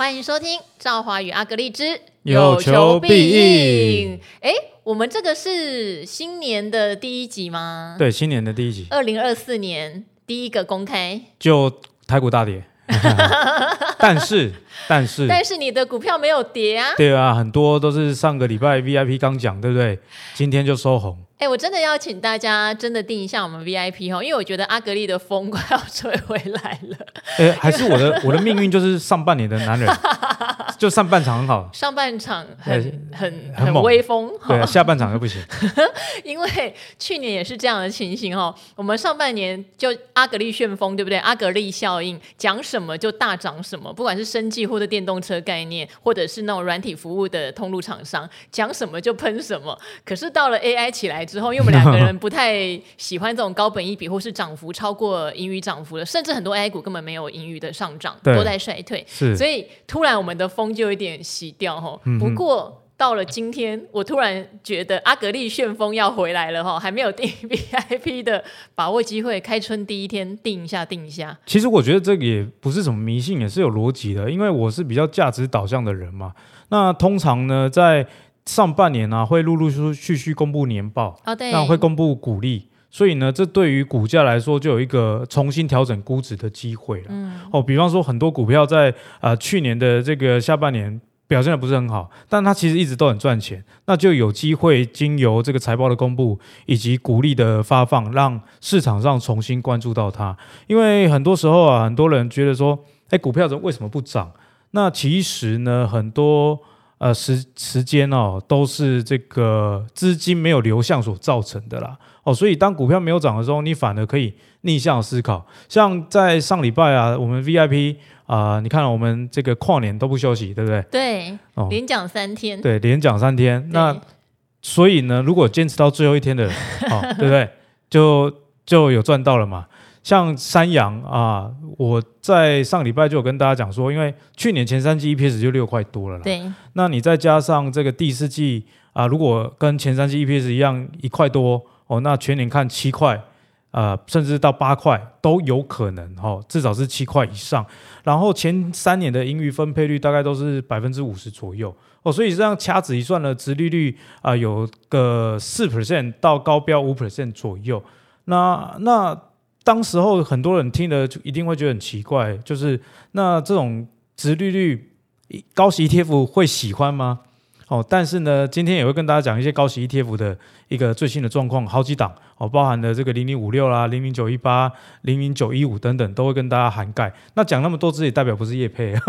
欢迎收听《赵华与阿格丽之有求必应》。哎，我们这个是新年的第一集吗？对，新年的第一集，二零二四年第一个公开，就台股大跌。但是，但是，但是你的股票没有跌啊？对啊，很多都是上个礼拜 VIP 刚讲，对不对？今天就收红。哎，我真的要请大家真的定一下我们 VIP 哈，因为我觉得阿格丽的风快要吹回来了。哎，还是我的我的命运就是上半年的男人，就上半场很好，上半场很很很很威风，对，下半场又不行。因为去年也是这样的情形哈，我们上半年就阿格丽旋风，对不对？阿格丽效应讲什么就大涨什么，不管是生技或者电动车概念，或者是那种软体服务的通路厂商，讲什么就喷什么。可是到了 AI 起来。之后，因为我们两个人不太喜欢这种高本一比或是涨幅超过盈余涨幅的，甚至很多 AI 股根本没有盈余的上涨，都在衰退。所以突然我们的风就有点洗掉哈。不过到了今天，我突然觉得阿格力旋风要回来了哈，还没有订 VIP 的，把握机会，开春第一天定一下，定一下。其实我觉得这个也不是什么迷信，也是有逻辑的，因为我是比较价值导向的人嘛。那通常呢，在上半年呢、啊，会陆陆续续续公布年报，哦对，那会公布股利，所以呢，这对于股价来说就有一个重新调整估值的机会了。嗯，哦，比方说很多股票在呃去年的这个下半年表现的不是很好，但它其实一直都很赚钱，那就有机会经由这个财报的公布以及股利的发放，让市场上重新关注到它。因为很多时候啊，很多人觉得说，哎，股票为什么不涨？那其实呢，很多。呃，时时间哦，都是这个资金没有流向所造成的啦。哦，所以当股票没有涨的时候，你反而可以逆向思考。像在上礼拜啊，我们 VIP 啊、呃，你看我们这个跨年都不休息，对不对？对，哦、连讲三天。对，连讲三天。那所以呢，如果坚持到最后一天的人，哦，对不对？就就有赚到了嘛。像三洋啊，我在上礼拜就有跟大家讲说，因为去年前三季 EPS 就六块多了啦。对。那你再加上这个第四季啊，如果跟前三季 EPS 一样一块多哦，那全年看七块啊，甚至到八块都有可能哦，至少是七块以上。然后前三年的盈余分配率大概都是百分之五十左右哦，所以这样掐指一算呢，殖利率啊有个四 percent 到高标五 percent 左右。那那。当时候很多人听了就一定会觉得很奇怪，就是那这种殖利率高息 ETF 会喜欢吗？哦，但是呢，今天也会跟大家讲一些高息 ETF 的一个最新的状况，好几档哦，包含了这个零零五六啦、零零九一八、零零九一五等等，都会跟大家涵盖。那讲那么多，自己代表不是叶配。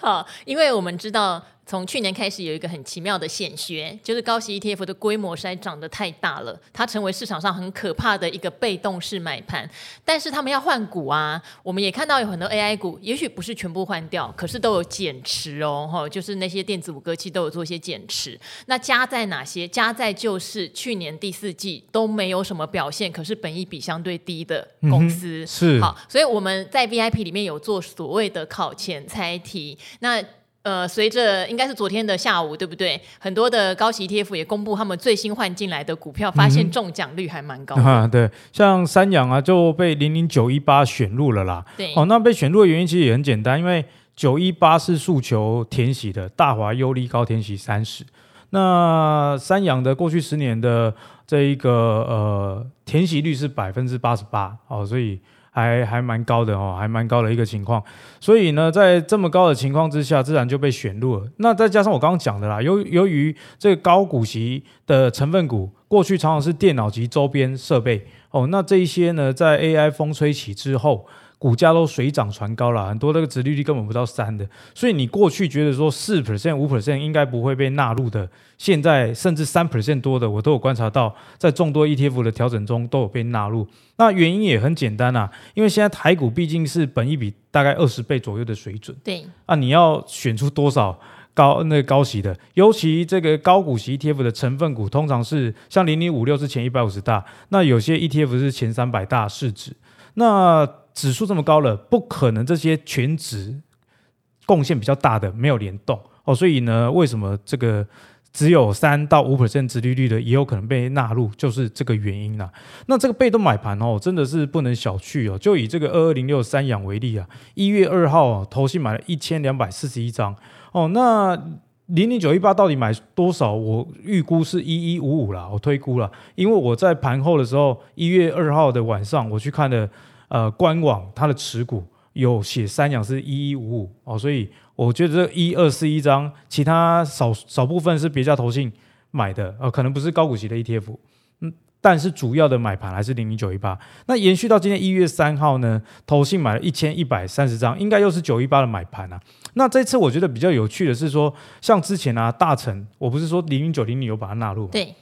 好，因为我们知道。从去年开始有一个很奇妙的显学，就是高息 ETF 的规模实在长得太大了，它成为市场上很可怕的一个被动式买盘。但是他们要换股啊，我们也看到有很多 AI 股，也许不是全部换掉，可是都有减持哦，哈，就是那些电子五哥器都有做一些减持。那加在哪些？加在就是去年第四季都没有什么表现，可是本益比相对低的公司、嗯、是好，所以我们在 VIP 里面有做所谓的考前猜题，那。呃，随着应该是昨天的下午，对不对？很多的高息 ETF 也公布他们最新换进来的股票，发现中奖率还蛮高的。啊，对，像三阳啊就被零零九一八选入了啦。对，哦，那被选入的原因其实也很简单，因为九一八是诉求填息的，大华优利高填息三十。那三洋的过去十年的这一个呃填息率是百分之八十八，哦，所以。还还蛮高的哦，还蛮高的一个情况，所以呢，在这么高的情况之下，自然就被选入了。那再加上我刚刚讲的啦，由由于这个高股息的成分股，过去常常是电脑及周边设备哦，那这一些呢，在 AI 风吹起之后。股价都水涨船高了，很多那个殖利率根本不到三的，所以你过去觉得说四 percent、五 percent 应该不会被纳入的，现在甚至三 percent 多的，我都有观察到，在众多 ETF 的调整中都有被纳入。那原因也很简单啊，因为现在台股毕竟是本益比大概二十倍左右的水准，对，啊，你要选出多少高那个高息的，尤其这个高股息 ETF 的成分股，通常是像零零五六是前一百五十大，那有些 ETF 是前三百大市值，那。指数这么高了，不可能这些全值贡献比较大的没有联动哦，所以呢，为什么这个只有三到五 percent 殖利率的，也有可能被纳入，就是这个原因啦。那这个被动买盘哦，真的是不能小觑哦。就以这个二二零六三阳为例啊，一月二号啊，投信买了一千两百四十一张哦，那。零零九一八到底买多少？我预估是一一五五啦，我推估了，因为我在盘后的时候，一月二号的晚上我去看的，呃，官网它的持股有写三阳是一一五五哦，所以我觉得这一二四一张，其他少少部分是别家投信买的，呃，可能不是高股息的 ETF，嗯，但是主要的买盘还是零零九一八。那延续到今天一月三号呢，投信买了一千一百三十张，应该又是九一八的买盘啊。那这次我觉得比较有趣的是说，像之前啊，大成，我不是说零零九零零有把它纳入，对。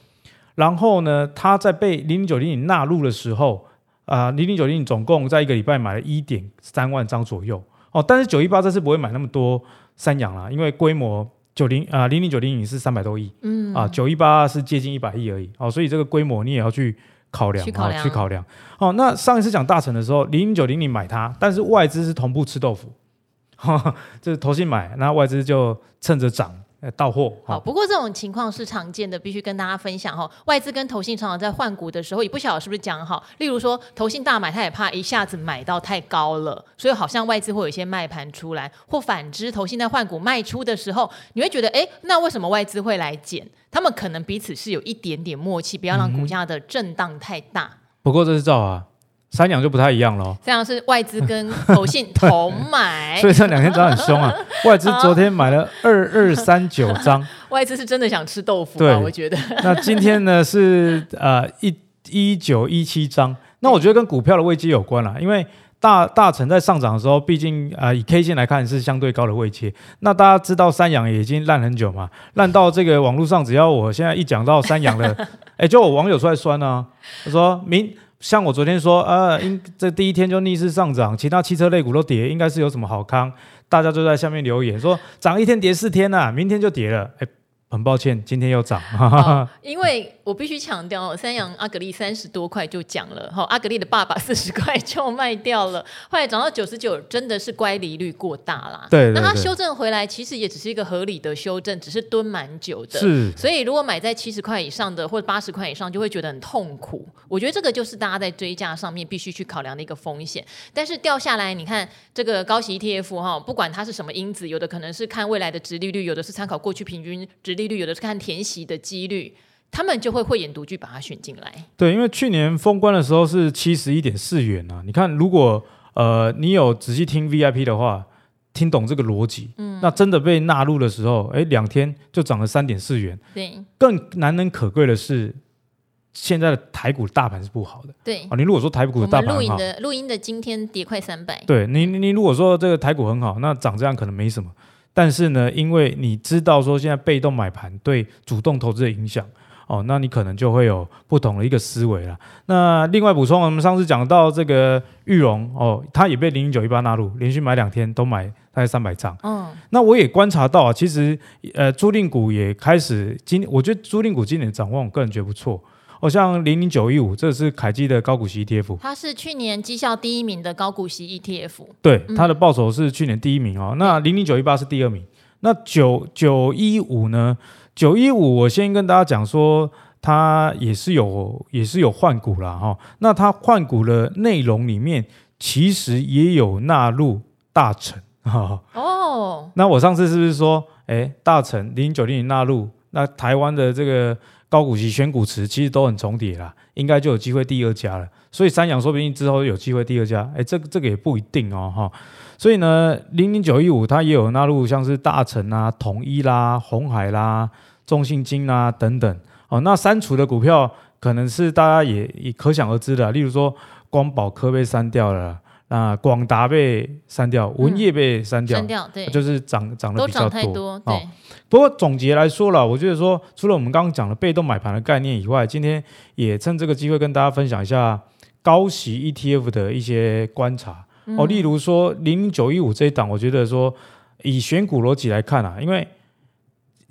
然后呢，它在被零零九零零纳入的时候，啊、呃，零零九零零总共在一个礼拜买了一点三万张左右哦。但是九一八这次不会买那么多三阳啦，因为规模九零啊零零九零零是三百多亿，嗯啊，九一八是接近一百亿而已哦，所以这个规模你也要去考量，去考量，啊、去考量。哦，那上一次讲大成的时候，零零九零零买它，但是外资是同步吃豆腐。哈，就是投信买，那外资就趁着涨，到货。好，不过这种情况是常见的，必须跟大家分享哈。外资跟投信常常在换股的时候，也不晓得是不是讲好。例如说，投信大买，他也怕一下子买到太高了，所以好像外资会有一些卖盘出来，或反之，投信在换股卖出的时候，你会觉得，哎，那为什么外资会来减？他们可能彼此是有一点点默契，不要让股价的震荡太大。嗯、不过这是照啊。三阳就不太一样了，三阳是外资跟投信 同买，所以这两天涨很凶啊。外资昨天买了二二三九张，外资是真的想吃豆腐啊，我觉得。那今天呢是呃一一九一七张，那我觉得跟股票的位阶有关啦，因为大大成在上涨的时候，毕竟啊、呃、以 K 线来看是相对高的位阶。那大家知道三阳也已经烂很久嘛，烂到这个网络上，只要我现在一讲到三阳了，哎，就有网友出来酸啊，他说明。像我昨天说，呃，应这第一天就逆势上涨，其他汽车类股都跌，应该是有什么好康？大家就在下面留言说，涨一天跌四天啊，明天就跌了，哎。很抱歉，今天又涨。哦，因为我必须强调，三洋阿格力三十多块就讲了，哈，阿格力的爸爸四十块就卖掉了，后来涨到九十九，真的是乖离率过大啦。对，对，对，那它修正回来，其实也只是一个合理的修正，只是蹲蛮久的。是，所以如果买在七十块以上的或者八十块以上，就会觉得很痛苦。我觉得这个就是大家在追价上面必须去考量的一个风险。但是掉下来，你看这个高息 ETF 哈，不管它是什么因子，有的可能是看未来的殖利率，有的是参考过去平均殖利率，有的是看填息的几率，他们就会慧眼独具把它选进来。对，因为去年封关的时候是七十一点四元啊。你看，如果呃你有仔细听 VIP 的话，听懂这个逻辑，嗯，那真的被纳入的时候，哎，两天就涨了三点四元。对，更难能可贵的是，现在的台股大盘是不好的。对啊，你如果说台股的大盘好，录音的录音的今天跌快三百。对你，你如果说这个台股很好，那涨这样可能没什么。但是呢，因为你知道说现在被动买盘对主动投资的影响哦，那你可能就会有不同的一个思维了。那另外补充，我们上次讲到这个裕隆哦，它也被零零九一八纳入，连续买两天都买大概三百张。嗯，那我也观察到啊，其实呃，租赁股也开始今，我觉得租赁股今年的展望，我个人觉得不错。像零零九一五，这是凯基的高股息 ETF，它是去年绩效第一名的高股息 ETF。对，它的报酬是去年第一名哦。嗯、那零零九一八是第二名。那九九一五呢？九一五，我先跟大家讲说，它也是有也是有换股啦。哈、哦。那它换股的内容里面，其实也有纳入大成哈。哦。那我上次是不是说，哎，大成零零九零零纳入，那台湾的这个。高股息选股池其实都很重叠啦，应该就有机会第二家了。所以三洋说不定之后有机会第二家，哎，这个这个也不一定哦哈。所以呢，零零九一五它也有纳入像是大成啊、统一啦、红海啦、中信金啊等等。哦，那删除的股票可能是大家也也可想而知的，例如说光宝科被删掉了。啊，广达被删掉，文业被删掉，删掉，对，就是涨涨得比较多。多对、哦，不过总结来说了，我觉得说，除了我们刚刚讲的被动买盘的概念以外，今天也趁这个机会跟大家分享一下高息 ETF 的一些观察、嗯、哦。例如说，零零九一五这一档，我觉得说以选股逻辑来看啊，因为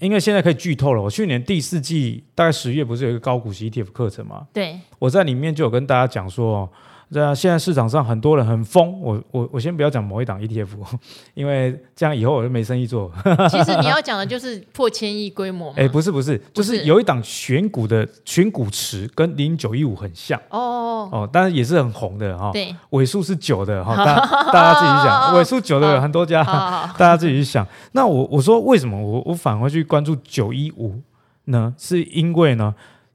因为现在可以剧透了，我去年第四季大概十月不是有一个高股息 ETF 课程嘛？对，我在里面就有跟大家讲说。这样现在市场上很多人很疯，我我我先不要讲某一档 ETF，因为这样以后我就没生意做。其实你要讲的就是破千亿规模。哎，不是不是，就是有一档选股的选股池跟零九一五很像。哦哦，当然也是很红的哈。对，尾数是九的哈，大大家自己想，尾数九的有很多家，大家自己去想。那我我说为什么我我反而去关注九一五呢？是因为呢？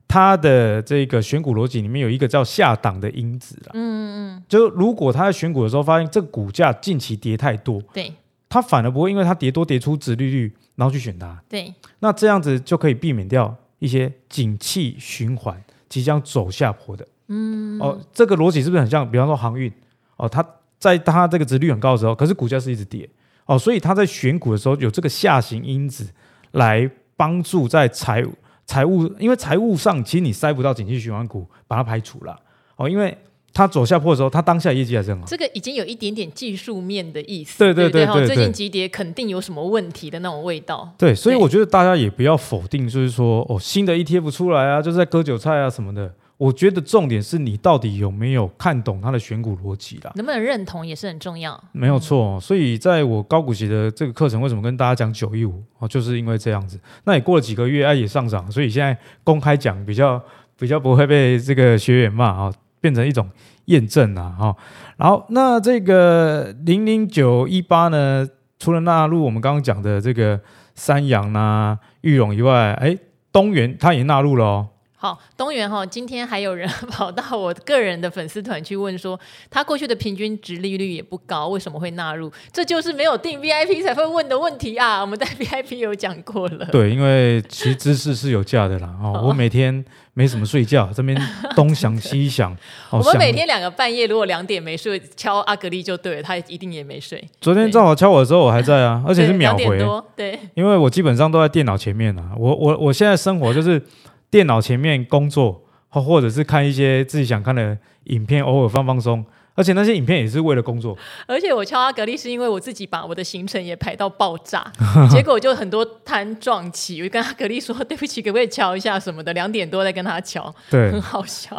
它的这个选股逻辑里面有一个叫下档的因子啦，嗯嗯，就如果他在选股的时候发现这个股价近期跌太多，对，他反而不会因为它跌多跌出值利率，然后去选它，对，那这样子就可以避免掉一些景气循环即将走下坡的，嗯，哦，这个逻辑是不是很像？比方说航运，哦，它在它这个值率很高的时候，可是股价是一直跌，哦，所以他在选股的时候有这个下行因子来帮助在财务。财务，因为财务上其实你塞不到景气循环股，把它排除了哦，因为它走下坡的时候，它当下业绩还是很好。这个已经有一点点技术面的意思，对对对对，对，对，对，最近急跌肯定有什么问题的那种味道。对，所以我觉得大家也不要否定，就是说哦，新的 ETF 出来啊，就是在割韭菜啊什么的。我觉得重点是你到底有没有看懂它的选股逻辑啦，能不能认同也是很重要。没有错，所以在我高股息的这个课程，为什么跟大家讲九一五哦，就是因为这样子。那也过了几个月，哎，也上涨，所以现在公开讲比较比较不会被这个学员骂啊，变成一种验证啊哈。然后那这个零零九一八呢，除了纳入我们刚刚讲的这个三阳啊、玉龙以外，哎，东元它也纳入了哦。好，东元哈，今天还有人跑到我个人的粉丝团去问说，他过去的平均值利率也不高，为什么会纳入？这就是没有订 VIP 才会问的问题啊！我们在 VIP 有讲过了。对，因为其实知识是有价的啦。哦，我每天没什么睡觉，这边东想西想。我们每天两个半夜，如果两点没睡，敲阿格力就对了，他一定也没睡。昨天正好敲我的时候，我还在啊，而且是秒回。对，对，因为我基本上都在电脑前面啊。我我我现在生活就是。电脑前面工作，或或者是看一些自己想看的影片，偶尔放放松。而且那些影片也是为了工作。而且我敲阿格力是因为我自己把我的行程也排到爆炸，结果就很多摊撞起。我就跟阿格力说：“对不起，可不可以敲一下什么的？”两点多再跟他敲，对，很好笑。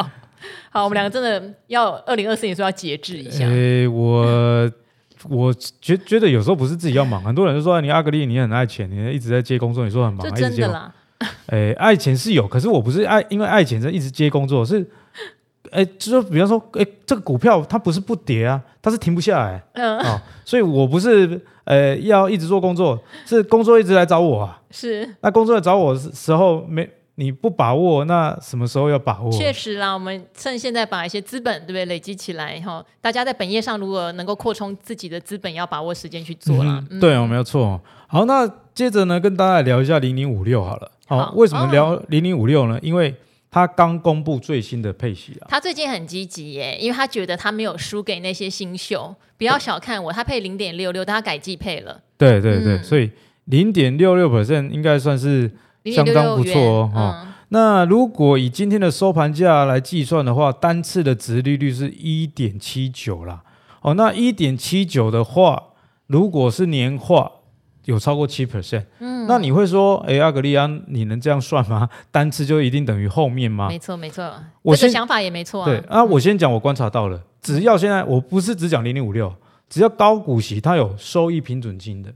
好，我们两个真的要二零二四年说要节制一下。诶，我我觉觉得有时候不是自己要忙，很多人就说你阿格力你很爱钱，你一直在接工作，你说很忙，真的啦。哎，爱钱是有，可是我不是爱，因为爱钱在一直接工作，是，哎，就说比方说，哎，这个股票它不是不跌啊，它是停不下来，嗯，哦，所以我不是，呃，要一直做工作，是工作一直来找我啊，是，那工作来找我的时候没，你不把握，那什么时候要把握？确实啦，我们趁现在把一些资本对不对累积起来哈，大家在本业上如果能够扩充自己的资本，要把握时间去做啦，嗯，对，我没有错。好，那接着呢，跟大家聊一下零零五六好了。好，为什么聊零零五六呢？因为他刚公布最新的配息啊。他最近很积极耶，因为他觉得他没有输给那些新秀。不要小看我，他配零点六六，但他改季配了。对对对，嗯、所以零点六六 percent 应该算是相当不错哦。嗯、那如果以今天的收盘价来计算的话，单次的值利率是一点七九啦。哦，那一点七九的话，如果是年化。有超过七 percent，嗯，那你会说，哎，阿格利安，你能这样算吗？单次就一定等于后面吗？没错，没错，我的想法也没错啊。对啊，我先讲，我观察到了，只要现在我不是只讲零零五六，只要高股息它有收益平准金的，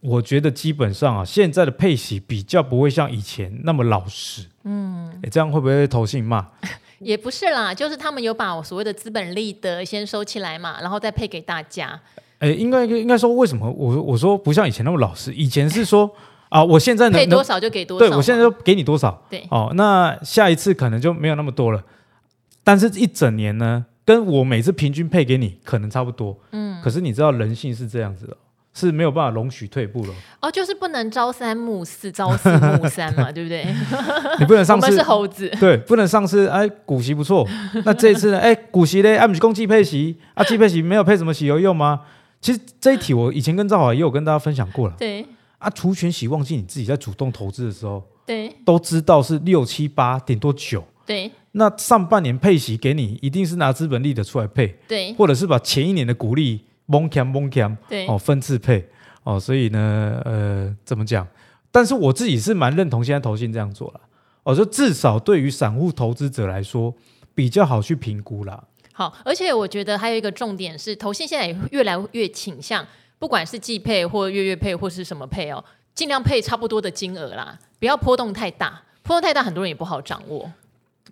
我觉得基本上啊，现在的配息比较不会像以前那么老实。嗯，哎，这样会不会投信骂？也不是啦，就是他们有把我所谓的资本利得先收起来嘛，然后再配给大家。哎，应该应该说，为什么我我说不像以前那么老实？以前是说啊，我现在能配多少就给多少，对，我现在就给你多少，对，哦，那下一次可能就没有那么多了。但是，一整年呢，跟我每次平均配给你可能差不多，嗯。可是你知道人性是这样子的，是没有办法容许退步了。哦，就是不能朝三暮四，朝四暮三嘛，对不对？你不能上次 我们是猴子，对，不能上次哎股息不错，那这一次呢？哎股息嘞，哎不是公积配息啊，季配息没有配什么息有用吗？其实这一题我以前跟赵华也有跟大家分享过了。对啊，除权息忘记你自己在主动投资的时候，对，都知道是六七八顶多九。对，那上半年配息给你，一定是拿资本利得出来配，对，或者是把前一年的股利蒙强蒙强，对，哦分次配，哦，所以呢，呃，怎么讲？但是我自己是蛮认同现在投信这样做了，哦，就至少对于散户投资者来说比较好去评估啦。好，而且我觉得还有一个重点是，投信现在也越来越倾向，不管是季配或月月配或是什么配哦，尽量配差不多的金额啦，不要波动太大，波动太大很多人也不好掌握。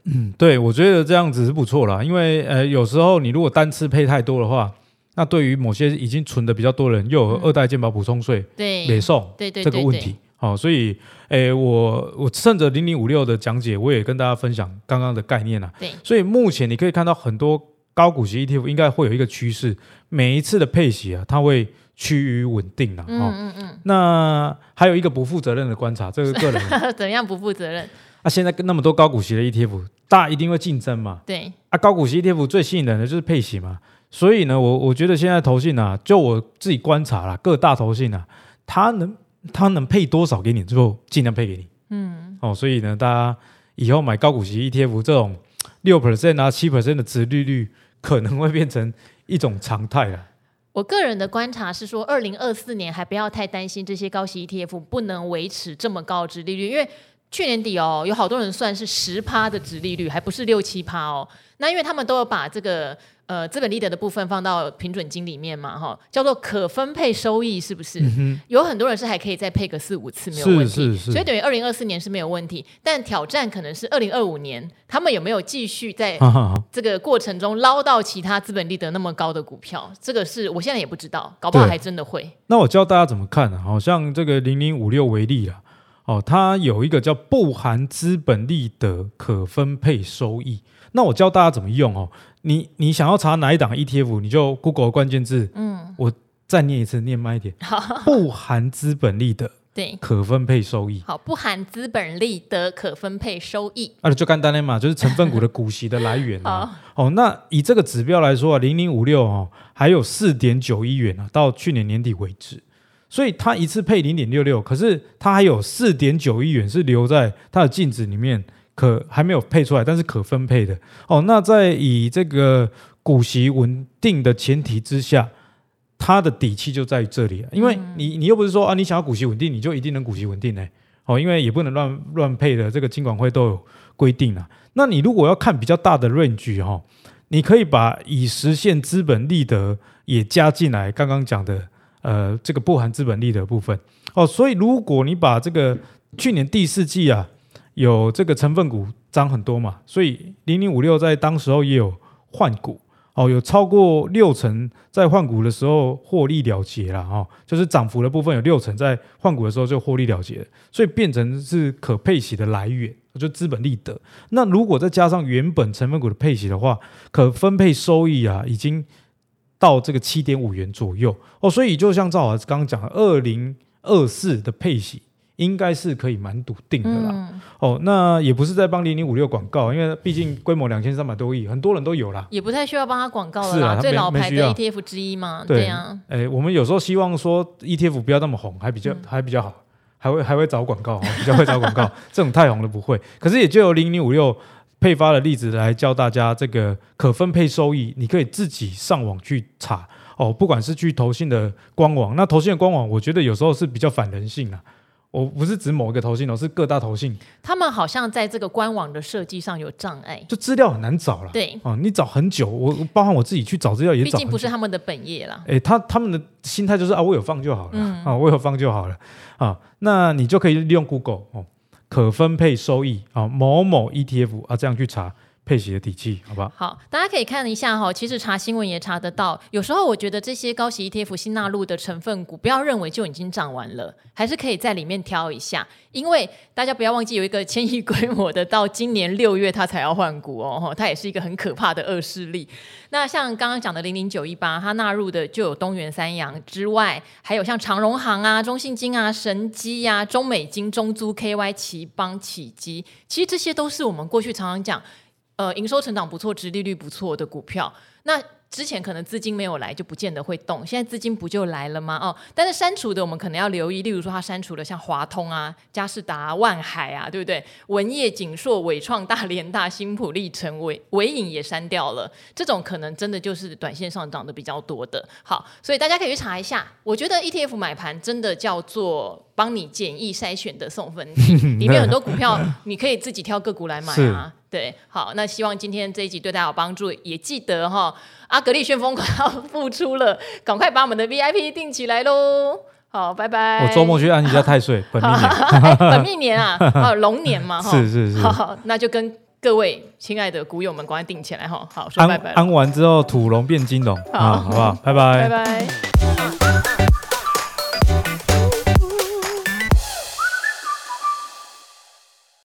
嗯，对，我觉得这样子是不错啦，因为呃，有时候你如果单次配太多的话，那对于某些已经存的比较多的人，又有二代健保补充税，对，累送，对对这个问题。好，所以，诶，我我趁着零零五六的讲解，我也跟大家分享刚刚的概念啊。对，所以目前你可以看到很多高股息 ETF 应该会有一个趋势，每一次的配息啊，它会趋于稳定了。嗯嗯嗯。那还有一个不负责任的观察，这个个人 怎样不负责任？啊，现在跟那么多高股息的 ETF，大家一定会竞争嘛。对。啊，高股息 ETF 最吸引人的就是配息嘛。所以呢，我我觉得现在投信啊，就我自己观察啦，各大投信啊，它能。它能配多少给你，之后尽量配给你。嗯，哦，所以呢，大家以后买高股息 ETF 这种六 percent 啊、七 percent 的殖利率，可能会变成一种常态了。我个人的观察是说，二零二四年还不要太担心这些高息 ETF 不能维持这么高的殖利率，因为去年底哦，有好多人算是十趴的殖利率，还不是六七趴哦。那因为他们都有把这个。呃，资本利得的部分放到平准金里面嘛，哈，叫做可分配收益，是不是？嗯、有很多人是还可以再配个四五次没有问题，是是是，所以等于二零二四年是没有问题，但挑战可能是二零二五年，他们有没有继续在这个过程中捞到其他资本利得那么高的股票？这个是我现在也不知道，搞不好还真的会。那我教大家怎么看呢？好像这个零零五六为例啊，哦，它有一个叫不含资本利得可分配收益，那我教大家怎么用哦。你你想要查哪一档 ETF，你就 Google 关键字。嗯，我再念一次，念慢一点。好，不含资本利得，对，可分配收益。好，不含资本利得可分配收益。啊，就干单的嘛，就是成分股的股息的来源啊。哦，那以这个指标来说啊，零零五六哦，还有四点九亿元啊，到去年年底为止，所以它一次配零点六六，可是它还有四点九亿元是留在它的净值里面。可还没有配出来，但是可分配的哦。那在以这个股息稳定的前提之下，它的底气就在于这里了。因为你你又不是说啊，你想要股息稳定，你就一定能股息稳定呢？哦，因为也不能乱乱配的，这个金管会都有规定了。那你如果要看比较大的 range 哈，你可以把已实现资本利得也加进来。刚刚讲的呃，这个不含资本利得部分哦。所以如果你把这个去年第四季啊。有这个成分股涨很多嘛，所以零零五六在当时候也有换股哦，有超过六成在换股的时候获利了结了哦，就是涨幅的部分有六成在换股的时候就获利了结，所以变成是可配息的来源，就资本利得。那如果再加上原本成分股的配息的话，可分配收益啊，已经到这个七点五元左右哦，所以就像赵老师刚刚讲的，二零二四的配息。应该是可以蛮笃定的啦。嗯、哦，那也不是在帮零零五六广告，因为毕竟规模两千三百多亿，很多人都有啦。也不太需要帮他广告了啦，啊、最老牌的 ETF 之一嘛。对，呀啊。哎、欸，我们有时候希望说 ETF 不要那么红，还比较、嗯、还比较好，还会还会找广告、哦，比较会找广告。这种太红了不会。可是也就有零零五六配发的例子来教大家这个可分配收益，你可以自己上网去查哦。不管是去投信的官网，那投信的官网，我觉得有时候是比较反人性啊。我不是指某一个投信，而是各大投信。他们好像在这个官网的设计上有障碍，就资料很难找了。对，哦，你找很久，我包含我自己去找资料也找。毕竟不是他们的本业啦。哎，他他们的心态就是啊，我有放就好了，嗯、啊，我有放就好了，啊，那你就可以利用 Google 哦，可分配收益啊，某某 ETF 啊，这样去查。配息的底气，好不好？好，大家可以看一下哈。其实查新闻也查得到。有时候我觉得这些高息 ETF 新纳入的成分股，不要认为就已经涨完了，还是可以在里面挑一下。因为大家不要忘记，有一个千亿规模的，到今年六月它才要换股哦，它也是一个很可怕的恶势力。那像刚刚讲的零零九一八，它纳入的就有东元、三洋之外，还有像长荣行啊、中信金啊、神机呀、啊、中美金、中租 KY、奇邦、启基，其实这些都是我们过去常常讲。呃，营收成长不错，殖利率不错的股票，那之前可能资金没有来，就不见得会动。现在资金不就来了吗？哦，但是删除的我们可能要留意，例如说它删除了像华通啊、佳士达、啊、万海啊，对不对？文业、景硕、伟创、大连大、新普、力成、伟伟影也删掉了，这种可能真的就是短线上涨的比较多的。好，所以大家可以去查一下。我觉得 ETF 买盘真的叫做帮你简易筛选的送分题，里面很多股票你可以自己挑个股来买啊。对，好，那希望今天这一集对大家有帮助，也记得哈，阿格力旋风快要复出了，赶快把我们的 VIP 定起来喽。好，拜拜。我周末去按一下太岁，本命年，哎、本命年啊，啊，龙年嘛，哈，是是是，好，那就跟各位亲爱的股友们赶快定起来哈。好，说拜拜。安完之后，土龙变金龙啊，好不好？拜拜，拜拜。